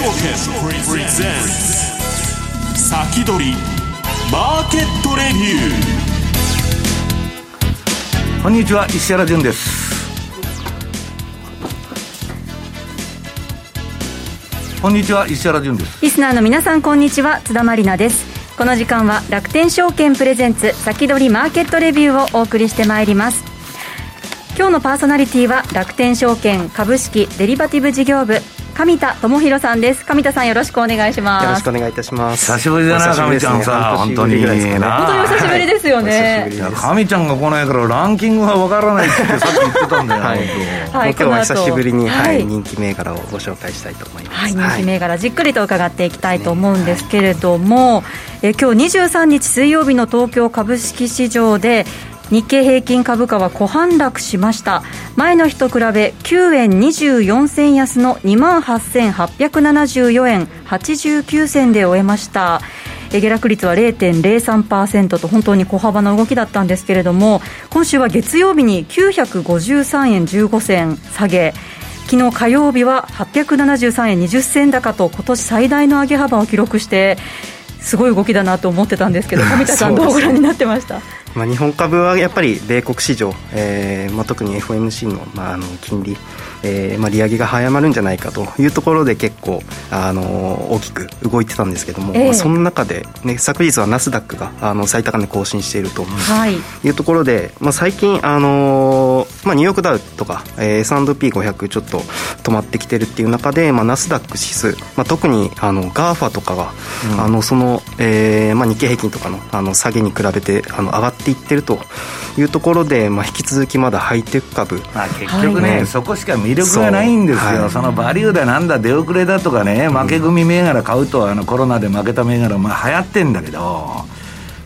証券プレゼンツ先取りマーケットレビューこんにちは石原潤です。こんにちは石原潤です。リスナーの皆さんこんにちは。津田まりなです。この時間は楽天証券プレゼンツ先取りマーケットレビューをお送りしてまいります。今日のパーソナリティは楽天証券株式デリバティブ事業部上田智博さんです。上田さんよろしくお願いします。よろしくお願いいたします。久しぶりだな上ちゃんさ本当に。本当にお久しぶりですよね、上ちゃんが来ないからランキングはわからないってさっき言ってたんだよ、はい、はい、今日は久しぶりに、はい、人気銘柄をご紹介したいと思います、はい、人気銘柄じっくりと伺っていきたいと思うんですけれども、え今日23日水曜日の東京株式市場で日経平均株価は小反落しました。前の日と比べ9円24銭安の2万8874円89銭で終えました。下落率は0.03%と本当に小幅な動きだったんですけれども今週は月曜日に953円15銭下げ。昨日火曜日は873円20銭高と今年最大の上げ幅を記録してすごい動きだなと思ってたんですけど 上田さんどうご覧になってました？まあ、日本株はやっぱり米国市場、えーまあ、特に FOMC の,、まあ、あの金利、えーまあ、利上げが早まるんじゃないかというところで結構、あの大きく動いてたんですけども、えー、まあ、その中で、ね、昨日はナスダックがあの最高値更新しているとい。うところで、まあ、最近、あのまあ、ニューヨークダウとか、えー、S&P500 ちょっと止まってきてるっていう中で、まあ、ナスダック指数、まあ、特にあの GAFA とかが、うん、あのその、えーまあ、日経平均とかのあの下げに比べてあの上がっていってるというところで、まあ、引き続きまだハイテク株、まあ、結局ね、はい、そこしか魅力がないんですよ、そはい、そのバリューだなんだ出遅れだとかね負け組銘柄買うとあのコロナで負けた銘柄、まあ、流行ってんだけど、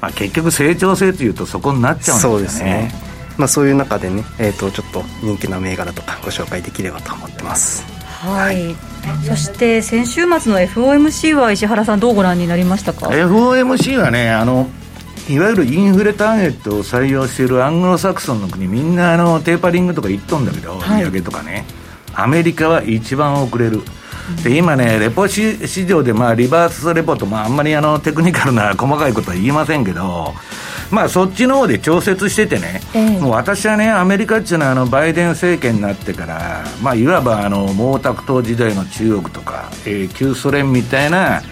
まあ、結局成長性というとそこになっちゃうんですよね。まあ、そういう中でね、えー、とちょっと人気な銘柄とかご紹介できればと思ってます。はい、はい、そして先週末の FOMC は石原さんどうご覧になりましたか？FOMC はねあのいわゆるインフレターゲットを採用しているアングロサクソンの国みんなあのテーパリングとか言っとんだけど、利上げとかね。アメリカは一番遅れるで今ね、レポ市場で、まあ、リバースレポート、まあ、あんまりあのテクニカルな細かいことは言いませんけど、まあ、そっちの方で調節しててね、えもう私はね、アメリカっていうのはあのバイデン政権になってから、まあ、いわばあの毛沢東時代の中国とか、えー、旧ソ連みたいな、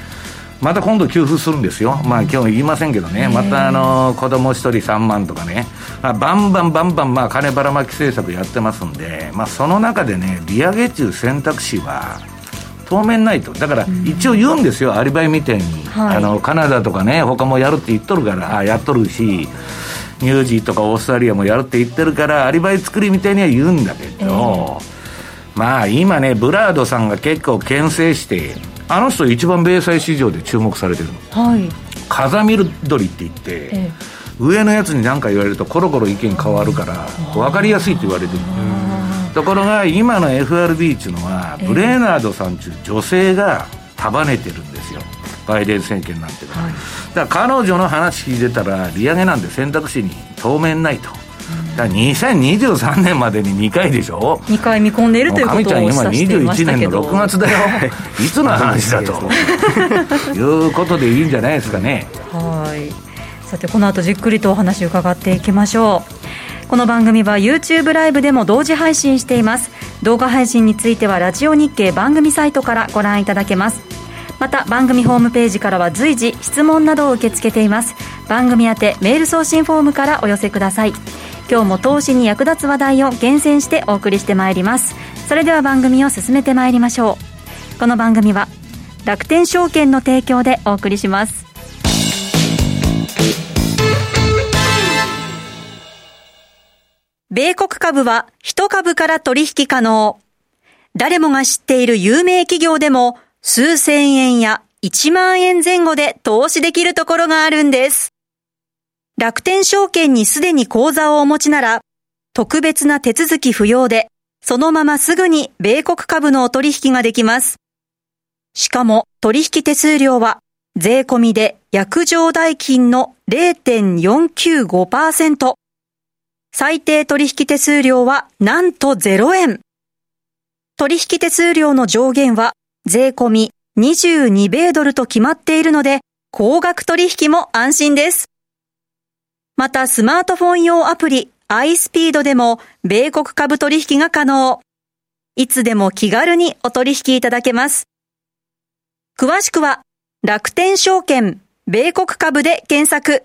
また今度給付するんですよ、まあ今日言いませんけどね、またあの子供1人3万とかね、まあ、バンバンバンバンまあ金ばらまき政策やってますんで、まあ、その中でね、利上げ中選択肢は当面ないと、だから一応言うんですよ、アリバイみたいに、はい、あのカナダとかね、他もやるって言っとるから、あやっとるし、ニュージーとかオーストラリアもやるって言ってるから、アリバイ作りみたいには言うんだけど、えー、まあ今ね、ブラードさんが結構牽制して、あの人一番米債市場で注目されてるの、はい、風見る鳥って言って、ええ、上のやつに何か言われるとコロコロ意見変わるから分かりやすいって言われてるところが今の FRB っていうのは、ブレーナードさんっていう女性が束ねてるんですよ。バイデン政権なんてのは、はい、だから彼女の話聞いてたら利上げなんて選択肢に当面ないと。だ2023年までに2回でしょ。2回見込んでいるということをおっしゃってましたけど。今21年の6月だよ。いつの話だと。い。うことでいいんじゃないですかね。はい。さてこの後じっくりとお話を伺っていきましょうこの番組は YouTube ライブでも同時配信しています。動画配信についてはラジオ日経番組サイトからご覧いただけます。また番組ホームページからは随時質問などを受け付けています。番組宛てメール送信フォームからお寄せください。今日も投資に役立つ話題を厳選してお送りしてまいります。それでは番組を進めてまいりましょう。この番組は楽天証券の提供でお送りします。米国株は1株から取引可能誰もが知っている有名企業でも数千円や1万円前後で投資できるところがあるんです。楽天証券にすでに口座をお持ちなら、特別な手続き不要で、そのまますぐに米国株のお取引ができます。しかも取引手数料は税込みで約定代金の0.495%。最低取引手数料はなんと0円。取引手数料の上限は税込み22米ドルと決まっているので、高額取引も安心です。またスマートフォン用アプリ iSpeed でも米国株取引が可能。いつでも気軽にお取引いただけます。詳しくは楽天証券米国株で検索。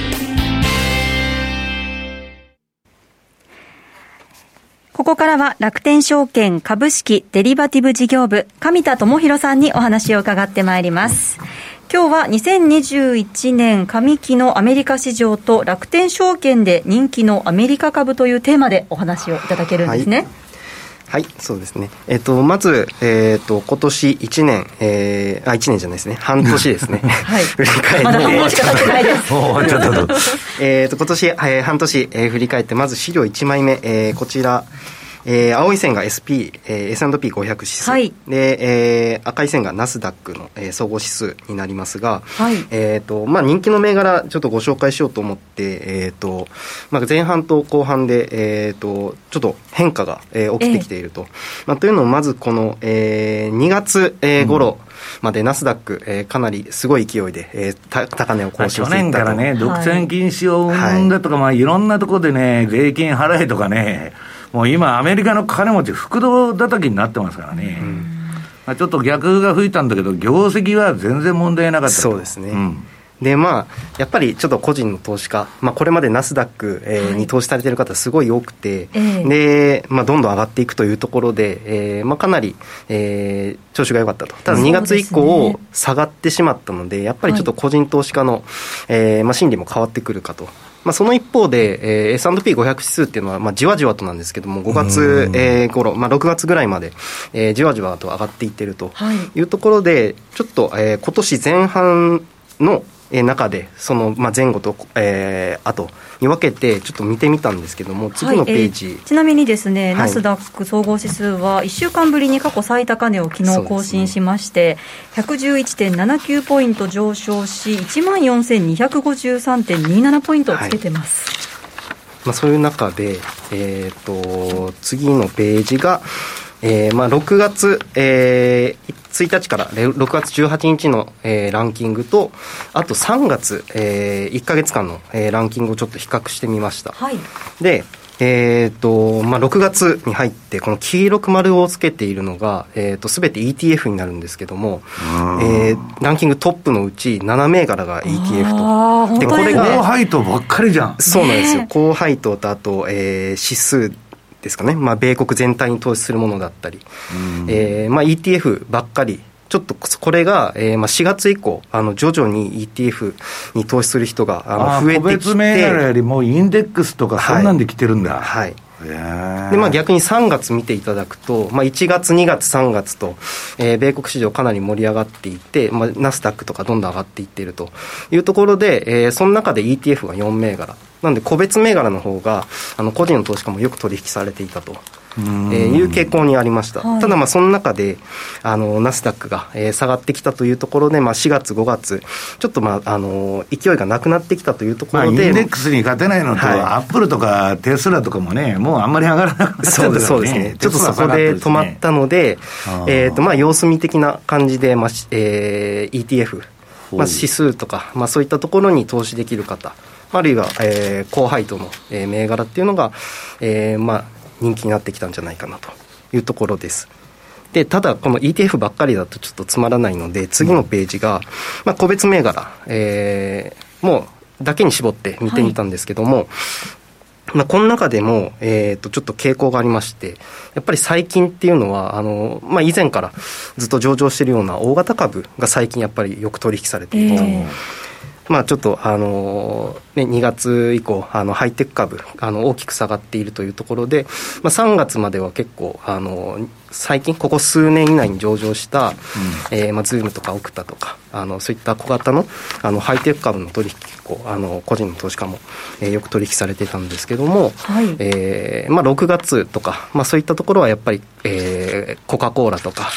ここからは楽天証券株式デリバティブ事業部、上田智博さんにお話を伺ってまいります。今日は2021年上期のアメリカ市場と楽天証券で人気のアメリカ株というテーマでお話をいただけるんですね。はい、はい、そうですね。えっ、ー、と、まず、えっ、ー、と、今年1年、えー、あ、1年じゃないですね。半年ですね。はい。振り返って。まだ半年しか経ってないです。えっと、今年、えー、半年、えー、振り返って、まず資料1枚目、えー、こちら、えー、青い線が SP、えー、S&P500 指数、はい、で、えー、赤い線がナスダックの、えー、総合指数になりますが、はい、えーとまあ、人気の銘柄ちょっとご紹介しようと思って、えーとまあ、前半と後半で、えーと、ちょっと変化が、えー、起きてきていると。えー、まあ、というのをまずこの、えー、2月、えー、頃、うん。までナスダック、えー、かなりすごい勢いで、えー、高値を更新して去年からね、独占禁止を生んだとか、はい、まあ、いろんなところでね、税金払えとかね、もう今、アメリカの金持ち、副道叩きになってますからね。うん。まあ、ちょっと逆が吹いたんだけど、業績は全然問題なかったそうですね。うん。で、まあ、やっぱりちょっと個人の投資家、まあ、これまでナスダック、えー、に投資されている方、すごい多くて、で、まあ、どんどん上がっていくというところで、えーまあ、かなり、えー、調子が良かったと、ただ2月以降、下がってしまったので、やっぱりちょっと個人投資家の、はい、えー、まあ、心理も変わってくるかと。まあ、その一方で、えー、S&P500 指数っていうのは、まあ、じわじわとなんですけども、5月、えー、頃、まあ、6月ぐらいまで、えー、じわじわと上がっていってるというところで、ちょっと、えー、今年前半の中で、その、まあ、前後と、えー、後に分けて、ちょっと見てみたんですけども、次のページ、はいえー、ちなみにですね、はい、ナスダック総合指数は、1週間ぶりに過去最高値を昨日更新しまして、ね、111.79ポイント上昇し、1万4253.27ポイントをつけてます。はい。まあ、そういう中で、えーと次のページが、えーまあ、6月、えー、1日から6月18日の、えー、ランキングと、あと3月、えー、1か月間の、えー、ランキングをちょっと比較してみました。はい、で、えーとまあ、6月に入って、この黄色く丸をつけているのが、えーと、全て ETF になるんですけども、えー、ランキングトップのうち7銘柄が ETF と。で、これが。高配当ばっかりじゃん。そうなんですよ。高配当と、あと、えー、指数ですかね、まあ、米国全体に投資するものだったり、えーまあ、ETF ばっかり。ちょっとこれが、えー、まあ4月以降、あの徐々に ETF に投資する人があの増えてきて。個別銘柄よりもインデックスとか、そんなんで来てるんだ。はい、はいでまあ、逆に3月見ていただくと、まあ、1月、2月、3月と、えー、米国市場かなり盛り上がっていて、まあ、ナスダックとかどんどん上がっていっているというところで、えー、その中で ETF が4銘柄、なんで個別銘柄の方があの個人の投資家もよく取引されていたと。えー、いう傾向にありました、はい、ただ、その中であのナスダックが、えー、下がってきたというところで、まあ、4月、5月、ちょっと、まあ、あの勢いがなくなってきたというところで、まあ、インデックスに勝てないのと、はい、アップルとかテスラとかもね、もうあんまり上がらなくなった、ね、そうですね、ちょっとそこで止まったので、えーとまあ、様子見的な感じで、まあえー、ETF、まあ、指数とか、まあ、そういったところに投資できる方。あるいは、えー、高配当の、えー、銘柄っていうのが、えーまあ、人気になってきたんじゃないかなというところです。でただ、この ETF ばっかりだとちょっとつまらないので、次のページが、まあ、個別銘柄、えー、もうだけに絞って見てみたんですけども、はいまあ、この中でも、えー、とちょっと傾向がありまして、やっぱり最近っていうのは、あのまあ、以前からずっと上場しているような大型株が最近やっぱりよく取引されていると。えーまあ、ちょっと、あのね、2月以降あのハイテク株あの大きく下がっているというところで、まあ、3月までは結構あの最近ここ数年以内に上場した、うん、えー、まあ、ズームとかオクタとかあのそういった小型のあのハイテク株の取引結構あの個人の投資家も、えー、よく取引されてたんですけども、はい、えー、まあ、6月とか、まあ、そういったところはやっぱり、えー、コカ・コーラとか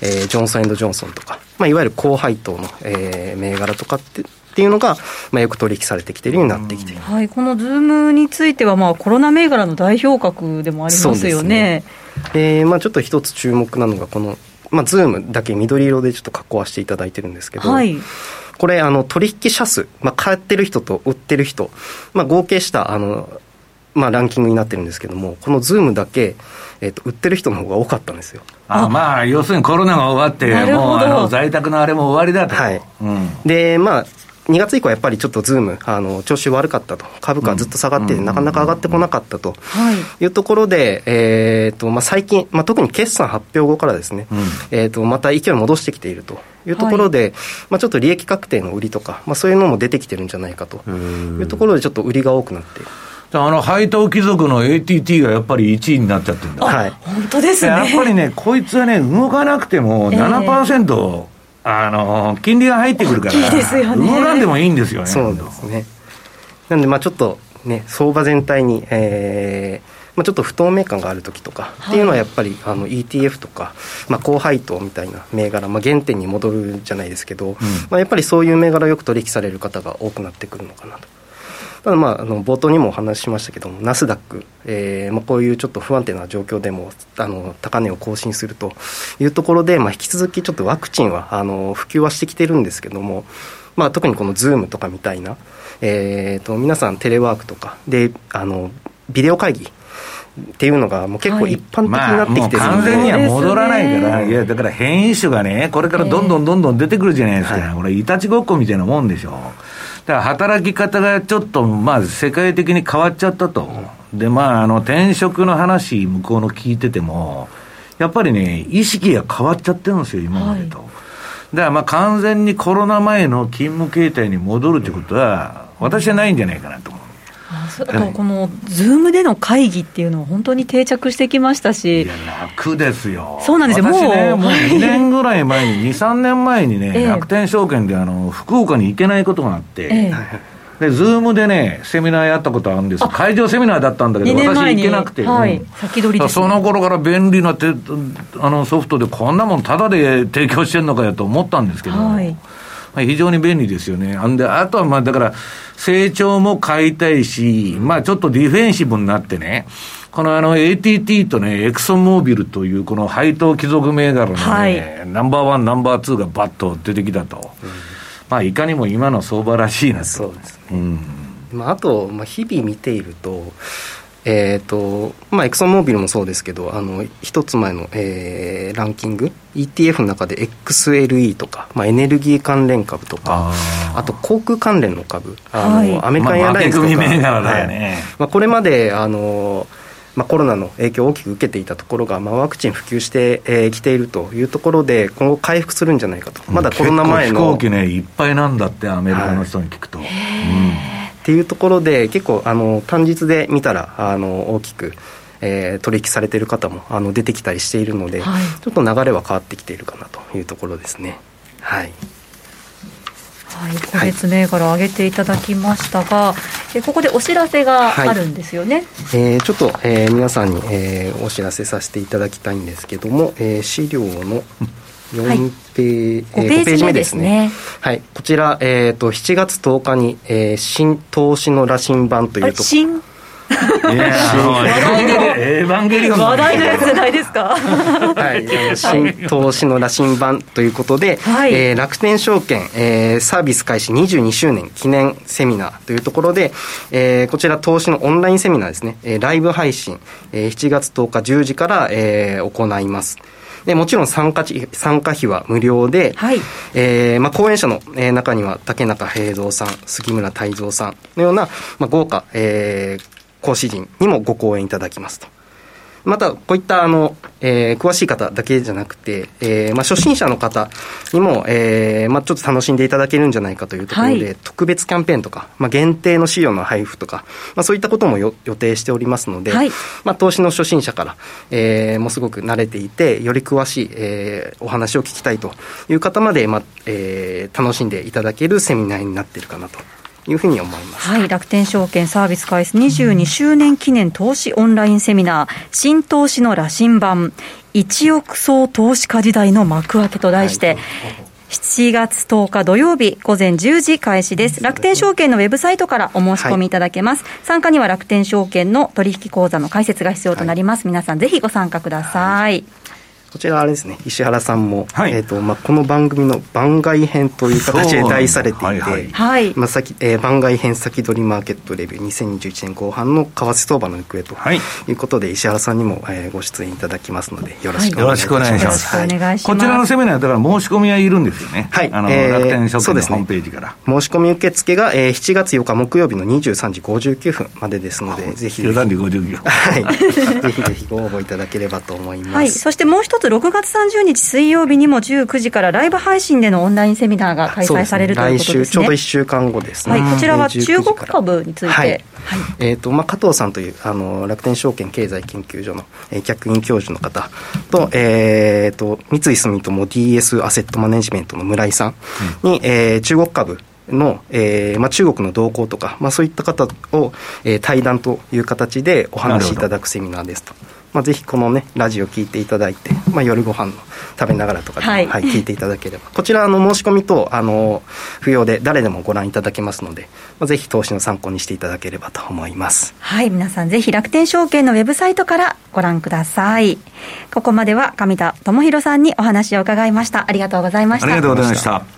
えー、ジョンソンジョンソンとか、まあ、いわゆる高配当の、えー、銘柄とかってっていうのが、まあ、よく取引されてきているようになってきている、はい、このズームについては、まあ、コロナ銘柄の代表格でもありますよね。で、ね、まあ、ちょっと一つ注目なのが、この、まあ、ズームだけ緑色でちょっと加工していただいてるんですけど、はい、これ、あの取引者数、まあ、買ってる人と売ってる人、まあ、合計したあの、まあ、ランキングになってるんですけども、このズームだけ、えーと、売ってる人の方が多かったんですよ。あまあ、要するにコロナが終わって、もうあの在宅のあれも終わりだと。はい。うん、で、まあ、2月以降、やっぱりちょっとズーム、あの調子悪かったと、株価ずっと下がって、なかなか上がってこなかったと。い。うところで、えーとまあ、最近、まあ、特に決算発表後からですね、うん、えーと、また勢い戻してきていると。いうところで、はい、まあ、ちょっと利益確定の売りとか、まあ、そういうのも出てきてるんじゃないかと。いうところで、ちょっと売りが多くなって。いる。あの配当貴族の ATT がやっぱり1位になっちゃってるんだ、はい、本当ですね。やっぱりね、こいつはね、動かなくても7%、え。ーあの金利が入ってくるから、いいですよね、動かんでもいいんですよね。そうですねなんで、まあ、ちょっとね、相場全体に、えーまあ、ちょっと不透明感がある時とかっていうのはやっぱりあの ETF とか、まあ、高配当みたいな銘柄、まあ、原点に戻るじゃないですけど、うん、まあ、やっぱりそういう銘柄をよく取引される方が多くなってくるのかなと。ただまあ、あの冒頭にもお話ししましたけども、ナスダック、えーまあ、こういうちょっと不安定な状況でもあの高値を更新するというところで、まあ、引き続きちょっとワクチンはあの普及はしてきてるんですけども、まあ、特にこの Zoom とかみたいな、えーと、皆さんテレワークとかであのビデオ会議っていうのがもう結構一般的になってきてる、はいまあ、完全には戻らないから、いやだから変異種がね、これからどんどんどんどん出てくるじゃないですか、えーはい、これ、いたちごっこみたいなもんでしょ。だから働き方がちょっと、まあ、世界的に変わっちゃったと。で、まあ、あの、転職の話、向こうの聞いてても、やっぱりね、意識が変わっちゃってるんですよ、今までと。はい、だからまあ、完全にコロナ前の勤務形態に戻るということは、私はないんじゃないかなと思う。あこのズームでの会議っていうのは本当に定着してきましたし、いや楽ですよ、そうなんですよ、もう、ね、もう2年ぐらい前に、2、3年前にね、え楽天証券であの福岡に行けないことがあって。えで、ズームでね、セミナーやったことあるんです会場セミナーだったんだけど、私行けなくて、はい、先取り、ね、その頃から便利なてあのソフトで、こんなもんただで提供してんのかよと思ったんですけど、はいまあ、非常に便利ですよね。あんで、あとはまあだから、成長も買いたいし、まあちょっとディフェンシブになってね、このあの ATT とね、エクソンモービルというこの配当貴族銘柄のね、はい、ナンバーワン、ナンバーツーがバッと出てきたと。うん、まあいかにも今の相場らしいなと。そうですね。うんまあ、あと、まあ、日々見ていると、えーとまあ、エクソンモービルもそうですけどあの一つ前の、えー、ランキング ETF の中で XLE とか、まあ、エネルギー関連株とかあと航空関連の株あの、はい、アメリカンエアラインズとか、まあね。まあ、これまであのまあ、コロナの影響を大きく受けていたところが、まあ、ワクチン普及してき、えー、ているというところで、今後、回復するんじゃないかと、まだコロナ前の飛行機ね、いっぱいなんだって、アメリカの人に聞くと。はい、うんっていうところで結構あの単日で見たらあの大きく、えー、取引されている方もあの出てきたりしているので、はい、ちょっと流れは変わってきているかなというところですね。はい。はい、個別銘柄を上げていただきましたが、はい、ここでお知らせがあるんですよね、はい、えー、ちょっと、えー、皆さんに、えー、お知らせさせていただきたいんですけども、えー、資料の4ペー,、はい、5ページ目ですね。はい、こちら、えーと、7月10日に、えー、新投資の羅針盤というと新？いやエヴァンゲリオン話題のやつじゃないですか。はい。新投資の羅針盤ということで、はい、えー、楽天証券、えー、サービス開始22周年記念セミナーというところで、えー、こちら投資のオンラインセミナーですね、えー、ライブ配信、えー、7月10日10時から、えー、行いますでもちろん参加参加費は無料で、はい、えー、まあ、講演者の、えー、中には竹中平蔵さん杉村太蔵さんのような、まあ、豪華、えー講師陣にもご講演いただきますと。また、こういったあの、えー、詳しい方だけじゃなくて、えーまあ、初心者の方にも、えーまあ、ちょっと楽しんでいただけるんじゃないかというところで、はい、特別キャンペーンとか、まあ、限定の資料の配布とか、まあ、そういったことも予定しておりますので、はい、まあ、投資の初心者から、えー、もうすごく慣れていて、より詳しい、えー、お話を聞きたいという方まで、まあえー、楽しんでいただけるセミナーになっているかなというふうに思います、はい、楽天証券サービス開始22周年記念投資オンラインセミナー新投資の羅針盤1億総投資家時代の幕開けと題して、はい7月10日土曜日午前10時開始です。楽天証券のウェブサイトからお申し込みいただけます。はい、参加には楽天証券の取引口座の開設が必要となります。はい、皆さんぜひご参加くださいこちらあれですね石原さんも、はい、えーとまあ、この番組の番外編という形で題されていて、はいはい、まあ先えー、番外編先取りマーケットレビュー2021年後半の為替相場の行方とい。うことで、石原さんにも、えー、ご出演いただきますのでよろしくお願いします,、よろしくお願いします。こちらのセミナーだから申し込みはいるんですよね。はい。あの、えー、楽天証券のホームページから、ね、申し込み受付が、えー、7月8日木曜日の23時59分までですのでぜひ13時59分はい。ぜひぜひご応募いただければと思います、はい、そしてもう一つ6月30 30日水曜日にも19時からライブ配信でのオンラインセミナーが開催される、ね、ということですね。ちょうど1週間後ですね。はい、こちらは中国株について。はい、えっ、ー、と、まあ、加藤さんという、あの、楽天証券経済研究所の、えー、客員教授の方と、えっ、ー、と、三井住友 DS アセットマネジメントの村井さんに、うん、えー、中国株の、えーまあ、中国の動向とか、まあ、そういった方を、えー、対談という形でお話しいただくセミナーですと。まあ、ぜひこのね、ラジオ聞いていただいて、まあ、夜ご飯の食べながらとかでも、はい、はい、聞いていただければ。こちら、の、申し込みと、あの、不要で誰でもご覧いただけますので、まあ、ぜひ投資の参考にしていただければと思います。はい、皆さんぜひ楽天証券のウェブサイトからご覧ください。ここまでは上田智博さんにお話を伺いました。ありがとうございました。ありがとうございました。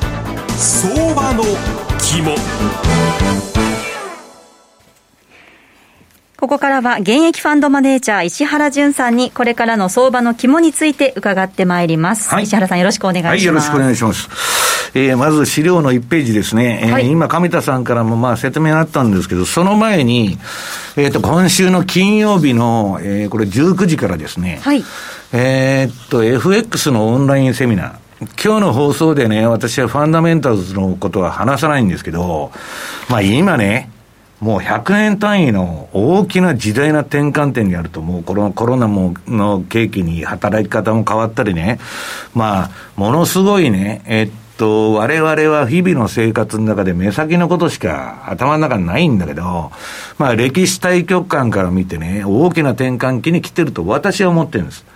相場の肝。ここからは現役ファンドマネージャー石原淳さんにこれからの相場の肝について伺ってまいります、はい、石原さんよろしくお願いします、はい、よろしくお願いします。えー、まず資料の1ページですね、えー、はい、今、上田さんからもまあ説明があったんですけど、その前に、えー、と今週の金曜日の、えー、これ19時からですね、はい、えっと、FX のオンラインセミナー、今日の放送でね、私はファンダメンタルズのことは話さないんですけど、まあ今ね、もう100年単位の大きな時代な転換点にあると、もうコロコロナもの景気に働き方も変わったりね、まあ、ものすごいね、えっと、我々は日々の生活の中で目先のことしか頭の中にないんだけど、まあ歴史対局観から見てね、大きな転換期に来てると私は思ってるんです。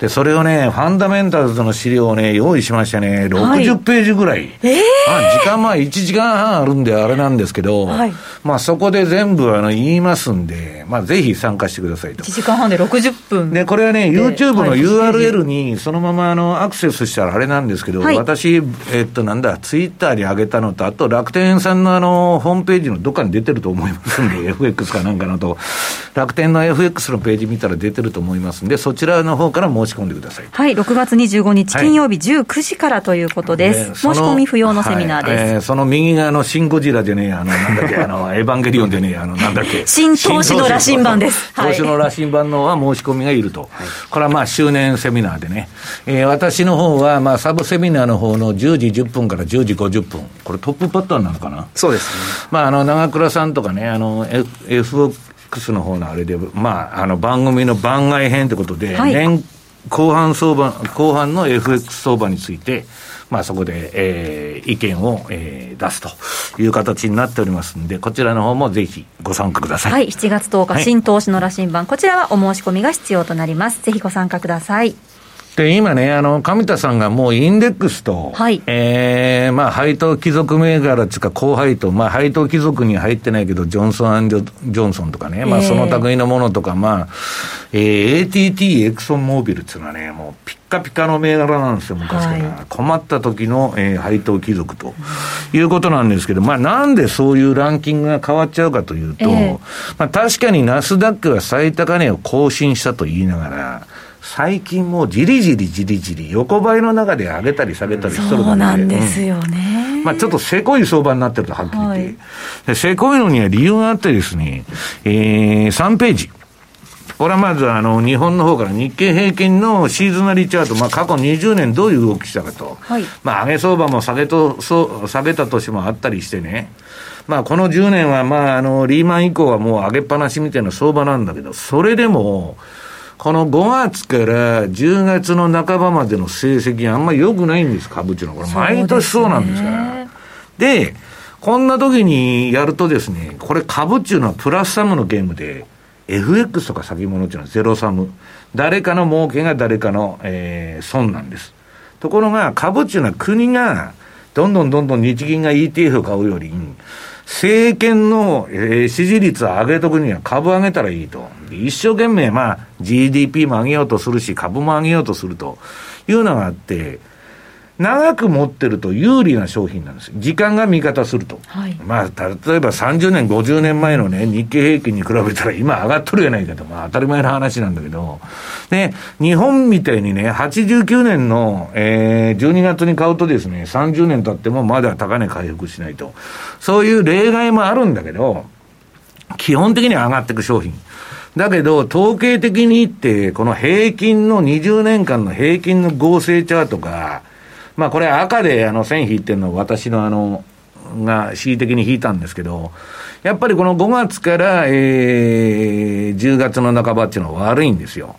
で、それをね、ファンダメンタルズの資料をね、用意しましたね、60ページぐらい。はい、えー、まあ、時間まあ1時間半あるんであれなんですけど、はい、まあそこで全部あの言いますんで、まあぜひ参加してくださいと。1時間半で60分。で、これはね、YouTube の URL にそのままあのアクセスしたらあれなんですけど、はい、私、えっとなんだ、ツイッターに上げたのと、あと楽天さんのあの、ホームページのどっかに出てると思いますんで、FX かなんかのと、楽天の FX のページ見たら出てると思いますんで、そちらの方から申し込んでください。はい、6月25日金曜日19時からということです。申し込み不要のセミナーです。はい、えー、その右側のシン・ゴジラでね、あの、なんだっけ、あの、エヴァンゲリオンでね、あの、なんだっけ。新投資の羅針盤です。投資の羅針盤のは申し込みがいると。はい、これはまあ、周年セミナーでね。えー、私の方は、まあ、サブセミナーの方の10時10分から10時50分。これトップパターンなのかな？そうですね。まあ、あの、長倉さんとかね、あの、F、FX の方のあれで、まあ、あの、番組の番外編ということで、はい、年後半相場、後半の FX 相場について、まあ、そこで、えー、意見を、えー、出すという形になっておりますんで、こちらの方もぜひご参加ください。はい、7月10日、はい、新投資の羅針盤、こちらはお申し込みが必要となります。ぜひご参加ください。で、今ね、あの、上田さんがもうインデックスと、はい、えー、まあ、配当貴族銘柄つか、高配当、まあ、配当貴族に入ってないけど、ジョンソンジョンソンとかね、まあ、その類のものとか、まあ、えー、ATT エクソンモービルっていうのはね、もう、ピッカピカの銘柄なんですよ、昔から。はい、困った時の、えー、配当貴族と。いうことなんですけど、まあ、なんでそういうランキングが変わっちゃうかというと、えー、まあ、確かにナスダックは最高値を更新したと言いながら、最近もうじりじりじりじり横ばいの中で上げたり下げたりしとるそうなんですよね、うん、まあちょっとせこい相場になってるとはっきり言って、はい、せこいのには理由があってですね、えー、3ページ。これはまずあの日本の方から日経平均のシーズナリーチャート、まあ、過去20年どういう動きしたかと、はい、まあ、上げ相場も下げとそ下げた年もあったりしてね、まあ、この10年は、まあ、あのリーマン以降はもう上げっぱなしみたいな相場なんだけど、それでも、この5月から10月の半ばまでの成績あんまり良くないんです、株っていうのは。これ毎年そうなんですから。で、ね、こんな時にやるとですね、これ株っていうのはプラスサムのゲームで、FX とか先物っていうのはゼロサム。誰かの儲けが誰かの、えー、損なんです。ところが、株っていうのは国が、どんどんどんどん日銀が ETF を買うより、政権の、えー、支持率を上げとくには株上げたらいいと。一生懸命、まあ、GDP も上げようとするし、株も上げようとするというのがあって、長く持ってると有利な商品なんです。時間が味方すると。はい、まあ、例えば30年、50年前のね、日経平均に比べたら今上がっとるやないかと。まあ、当たり前の話なんだけど。で、日本みたいにね、89年の、えー、12月に買うとですね、30年経ってもまだ高値回復しないと。そういう例外もあるんだけど、基本的には上がっていく商品。だけど、統計的に言って、この平均の20年間の平均の合成チャートが、まあこれ赤であの線引いてるの私のあの、が恣意的に引いたんですけど、やっぱりこの5月から、えー、10月の半ばっていうのは悪いんですよ。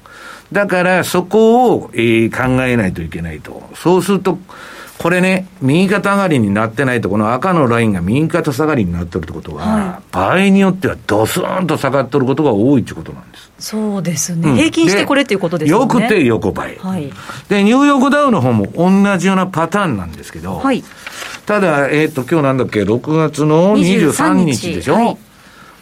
だからそこを、えー、考えないといけないと。そうすると、これね、右肩上がりになってないと、この赤のラインが右肩下がりになってるってことは、はい、場合によってはドスーンと下がってることが多いってことなんです。そうですね、うん、平均してこれっていうことですね。よくて横ばい、はい。で、ニューヨークダウの方も同じようなパターンなんですけど、はい、ただ、えっ、ー、と、今日なんだっけ、6月の23日でしょ？はい、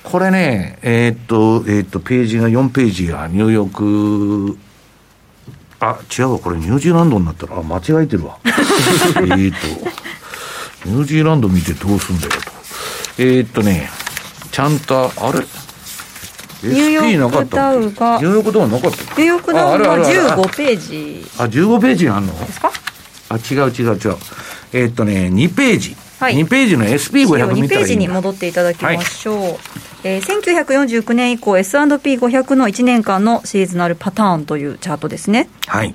これね、えっ、ー、と、えっ、ー、と、ページが4ページがニューヨークあ、違うわ、これニュージーランドになったら、あ、間違えてるわ。えっと、ニュージーランド見てどうすんだよと。えー、っとね、ちゃんと、あれ？ニューヨークダウが。ニューヨークダウなかったニューヨークダウが15ページ。あ、15ページあんの？ですか？あ、違う違う違う。えー、っとね、2ページ。はい、2ページの SP500 見たらいい2ページに戻っていただきましょう。はいえー、1949年以降 S&P500 の1年間のシーズナルパターンというチャートですね。はい。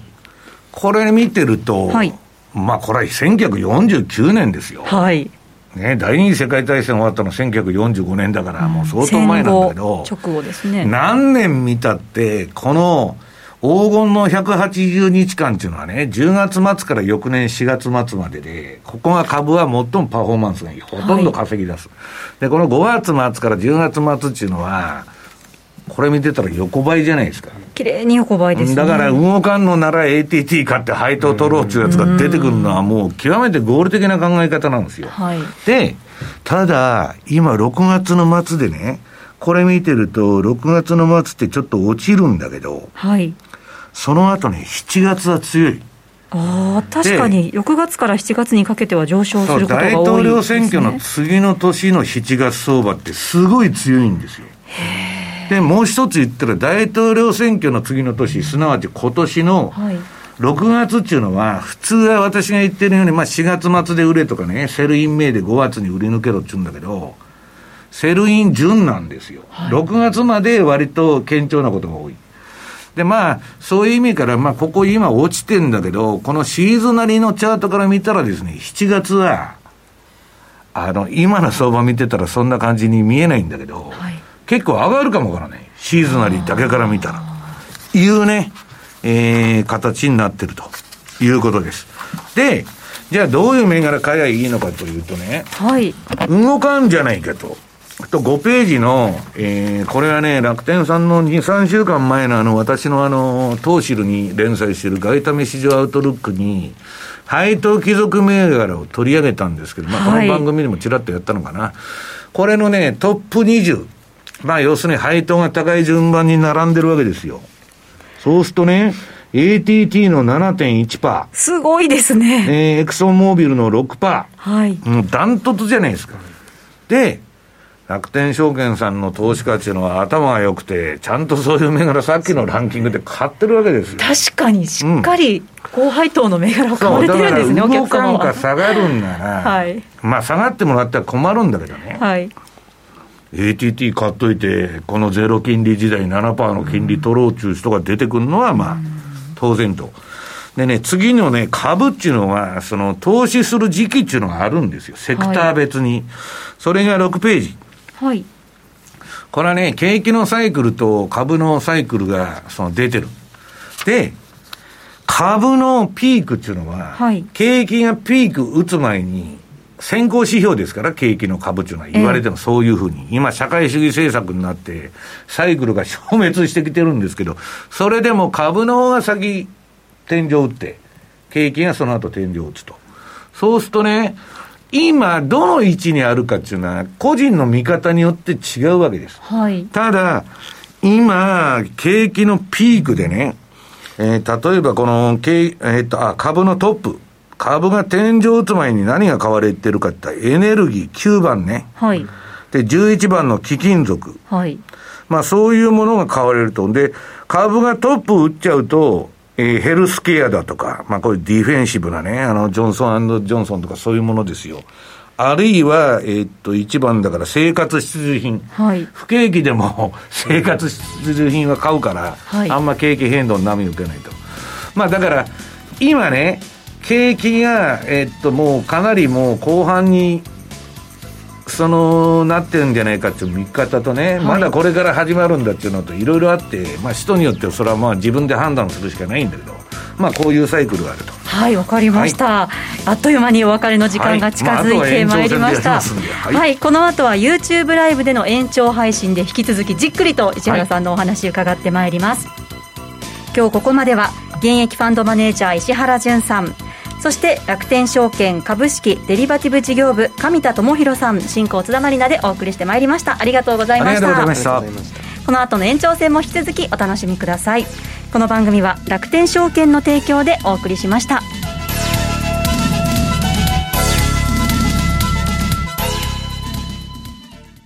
これ見てると、はい、まあこれは1949年ですよ。はい。ね、第二次世界大戦終わったの1945年だから、もう相当前なんだけど、直後ですね。何年見たって、この黄金の180日間っていうのはね、10月末から翌年4月末までで、ここが株は最もパフォーマンスがいい。ほとんど稼ぎ出す。はい、で、この5月末から10月末っていうのは、これ見てたら横ばいじゃないですか。綺麗に横ばいですね。だから動かんのなら ATT 買って配当取ろうっていうやつが出てくるのはもう極めて合理的な考え方なんですよ。はい、で、ただ、今6月の末でね、これ見てると、6月の末ってちょっと落ちるんだけど、はい、その後ね、7月は強い。あ確かに、6月から7月にかけては上昇することが多い、ね、大統領選挙の次の年の7月相場ってすごい強いんですよ。で、もう一つ言ったら、大統領選挙の次の年、すなわち今年の6月っていうのは、普通は私が言ってるように、まあ4月末で売れとかね、 Sell in May で5月に売り抜けろって言うんだけど、 Sell in June なんですよ。はい、6月まで割と堅調なことが多い。で、まあ、そういう意味から、まあ、ここ今落ちてんだけど、このシーズナリーのチャートから見たらですね、7月は、あの、今の相場見てたらそんな感じに見えないんだけど、はい、結構上がるかもわからない。シーズナリーだけから見たら。いうね、えー、形になってるということです。で、じゃあどういう銘柄買えばいいのかというとね、はい。動かんじゃないかと。と5ページの、えー、これはね、楽天さんの2、3週間前のあの、私のあの、トーシルに連載している外為市場アウトルックに、配当貴族銘柄を取り上げたんですけど、まあ、この番組でもちらっとやったのかな。はい、これのね、トップ20。まあ、要するに配当が高い順番に並んでるわけですよ。そうするとね、ATT の7.1%。すごいですね。えー、エクソンモービルの6%。はい。もうダントツじゃないですか。で、楽天証券さんの投資家っていうのは頭が良くて、ちゃんとそういう銘柄、さっきのランキングで買ってるわけですよ。確かに、しっかり高配当の銘柄を買われてるんですね、お客さんは。か下がるんなら、はい、まあ下がってもらったら困るんだけどね。はい。ATT 買っといて、このゼロ金利時代7%の金利取ろうっていう人が出てくるのは、まあ、当然と。でね、次のね、株っていうのは、その、投資する時期っていうのがあるんですよ。セクター別に。はい、それが6ページ。はい。これはね、景気のサイクルと株のサイクルがその出てる。で、株のピークっていうのは、はい、景気がピーク打つ前に、先行指標ですから、景気の株っていうのは言われてもそういうふうに、今、社会主義政策になって、サイクルが消滅してきてるんですけど、それでも株の方が先、天井打って、景気がその後天井打つと。そうするとね、今、どの位置にあるかっていうのは、個人の見方によって違うわけです。はい、ただ、今、景気のピークでね、えー、例えばこの、えー、っと、あ、株のトップ。株が天井打つ前に何が買われてるかってエネルギー9番ね。はい。で、11番の貴金属。はい。まあそういうものが買われると。で、株がトップ打っちゃうと、えー、ヘルスケアだとか、まあこれディフェンシブなね、あの、ジョンソンジョンソンとかそういうものですよ。あるいは、えー、っと、一番だから生活必需品。はい。不景気でも 生活必需品は買うから、はい、あんま景気変動に波受けないと。まあだから、今ね、景気が、えー、っと、もうかなりもう後半にそのなってるんじゃないかっていう見方とね、はい、まだこれから始まるんだっていうのといろいろあって、まあ、人によってそれはまあ自分で判断するしかないんだけど、まあ、こういうサイクルがあると。はいわかりました、はい、あっという間にお別れの時間が近づいてまいりました、はい、はい、この後は YouTube ライブでの延長配信で引き続きじっくりと石原さんのお話伺ってまいります、今日ここまでは現役ファンドマネージャー石原潤さんそして楽天証券株式デリバティブ事業部上田智博さん進行津田まりなでお送りしてまいりました。ありがとうございました。この後の延長戦も引き続きお楽しみください。この番組は楽天証券の提供でお送りしました